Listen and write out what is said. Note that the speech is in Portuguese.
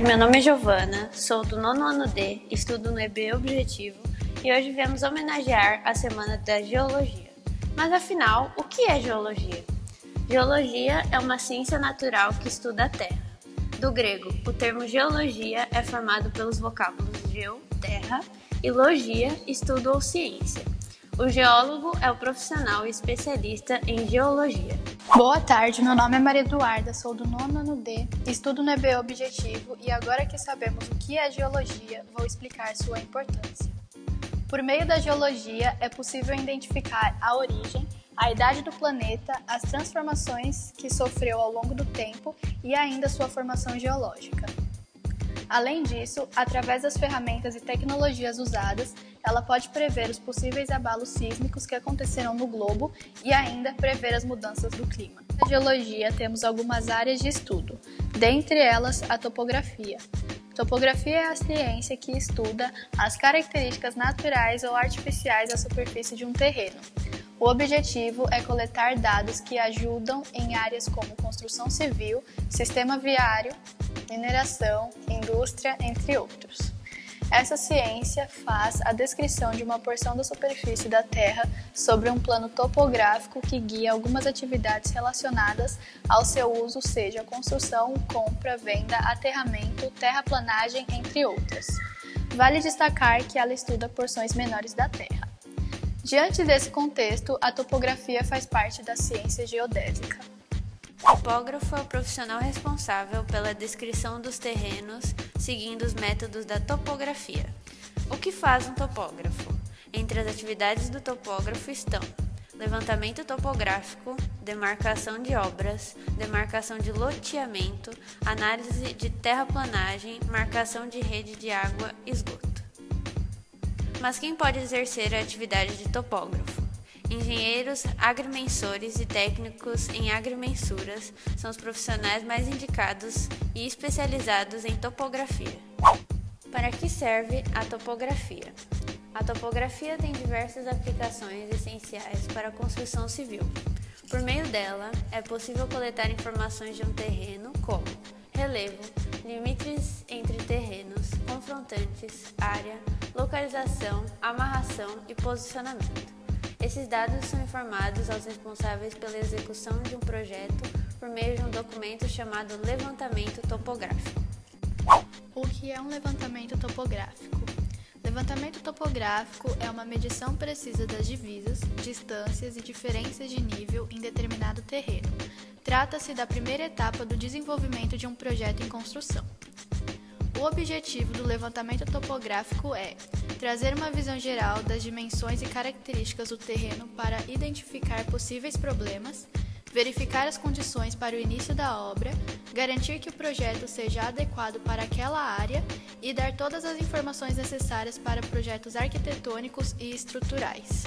meu nome é Giovana, sou do nono ano D, estudo no EB Objetivo e hoje viemos homenagear a Semana da Geologia. Mas afinal, o que é geologia? Geologia é uma ciência natural que estuda a Terra. Do grego, o termo geologia é formado pelos vocábulos geo, terra, e logia, estudo ou ciência. O geólogo é o profissional especialista em geologia. Boa tarde, meu nome é Maria Eduarda, sou do nono ano D, estudo no EB Objetivo e agora que sabemos o que é geologia, vou explicar sua importância. Por meio da geologia, é possível identificar a origem, a idade do planeta, as transformações que sofreu ao longo do tempo e ainda sua formação geológica. Além disso, através das ferramentas e tecnologias usadas, ela pode prever os possíveis abalos sísmicos que acontecerão no globo e ainda prever as mudanças do clima. Na geologia, temos algumas áreas de estudo, dentre elas a topografia. Topografia é a ciência que estuda as características naturais ou artificiais da superfície de um terreno. O objetivo é coletar dados que ajudam em áreas como construção civil, sistema viário, mineração, indústria, entre outros. Essa ciência faz a descrição de uma porção da superfície da Terra sobre um plano topográfico que guia algumas atividades relacionadas ao seu uso, seja construção, compra, venda, aterramento, terraplanagem, entre outras. Vale destacar que ela estuda porções menores da Terra. Diante desse contexto, a topografia faz parte da ciência geodésica. Topógrafo é o profissional responsável pela descrição dos terrenos seguindo os métodos da topografia. O que faz um topógrafo? Entre as atividades do topógrafo estão levantamento topográfico, demarcação de obras, demarcação de loteamento, análise de terraplanagem, marcação de rede de água e esgoto. Mas quem pode exercer a atividade de topógrafo? Engenheiros, agrimensores e técnicos em agrimensuras são os profissionais mais indicados e especializados em topografia. Para que serve a topografia? A topografia tem diversas aplicações essenciais para a construção civil. Por meio dela, é possível coletar informações de um terreno, como relevo, limites entre terrenos, confrontantes, área, localização, amarração e posicionamento. Esses dados são informados aos responsáveis pela execução de um projeto por meio de um documento chamado levantamento topográfico. O que é um levantamento topográfico? Levantamento topográfico é uma medição precisa das divisas, distâncias e diferenças de nível em determinado terreno. Trata-se da primeira etapa do desenvolvimento de um projeto em construção. O objetivo do levantamento topográfico é trazer uma visão geral das dimensões e características do terreno para identificar possíveis problemas, verificar as condições para o início da obra, garantir que o projeto seja adequado para aquela área e dar todas as informações necessárias para projetos arquitetônicos e estruturais.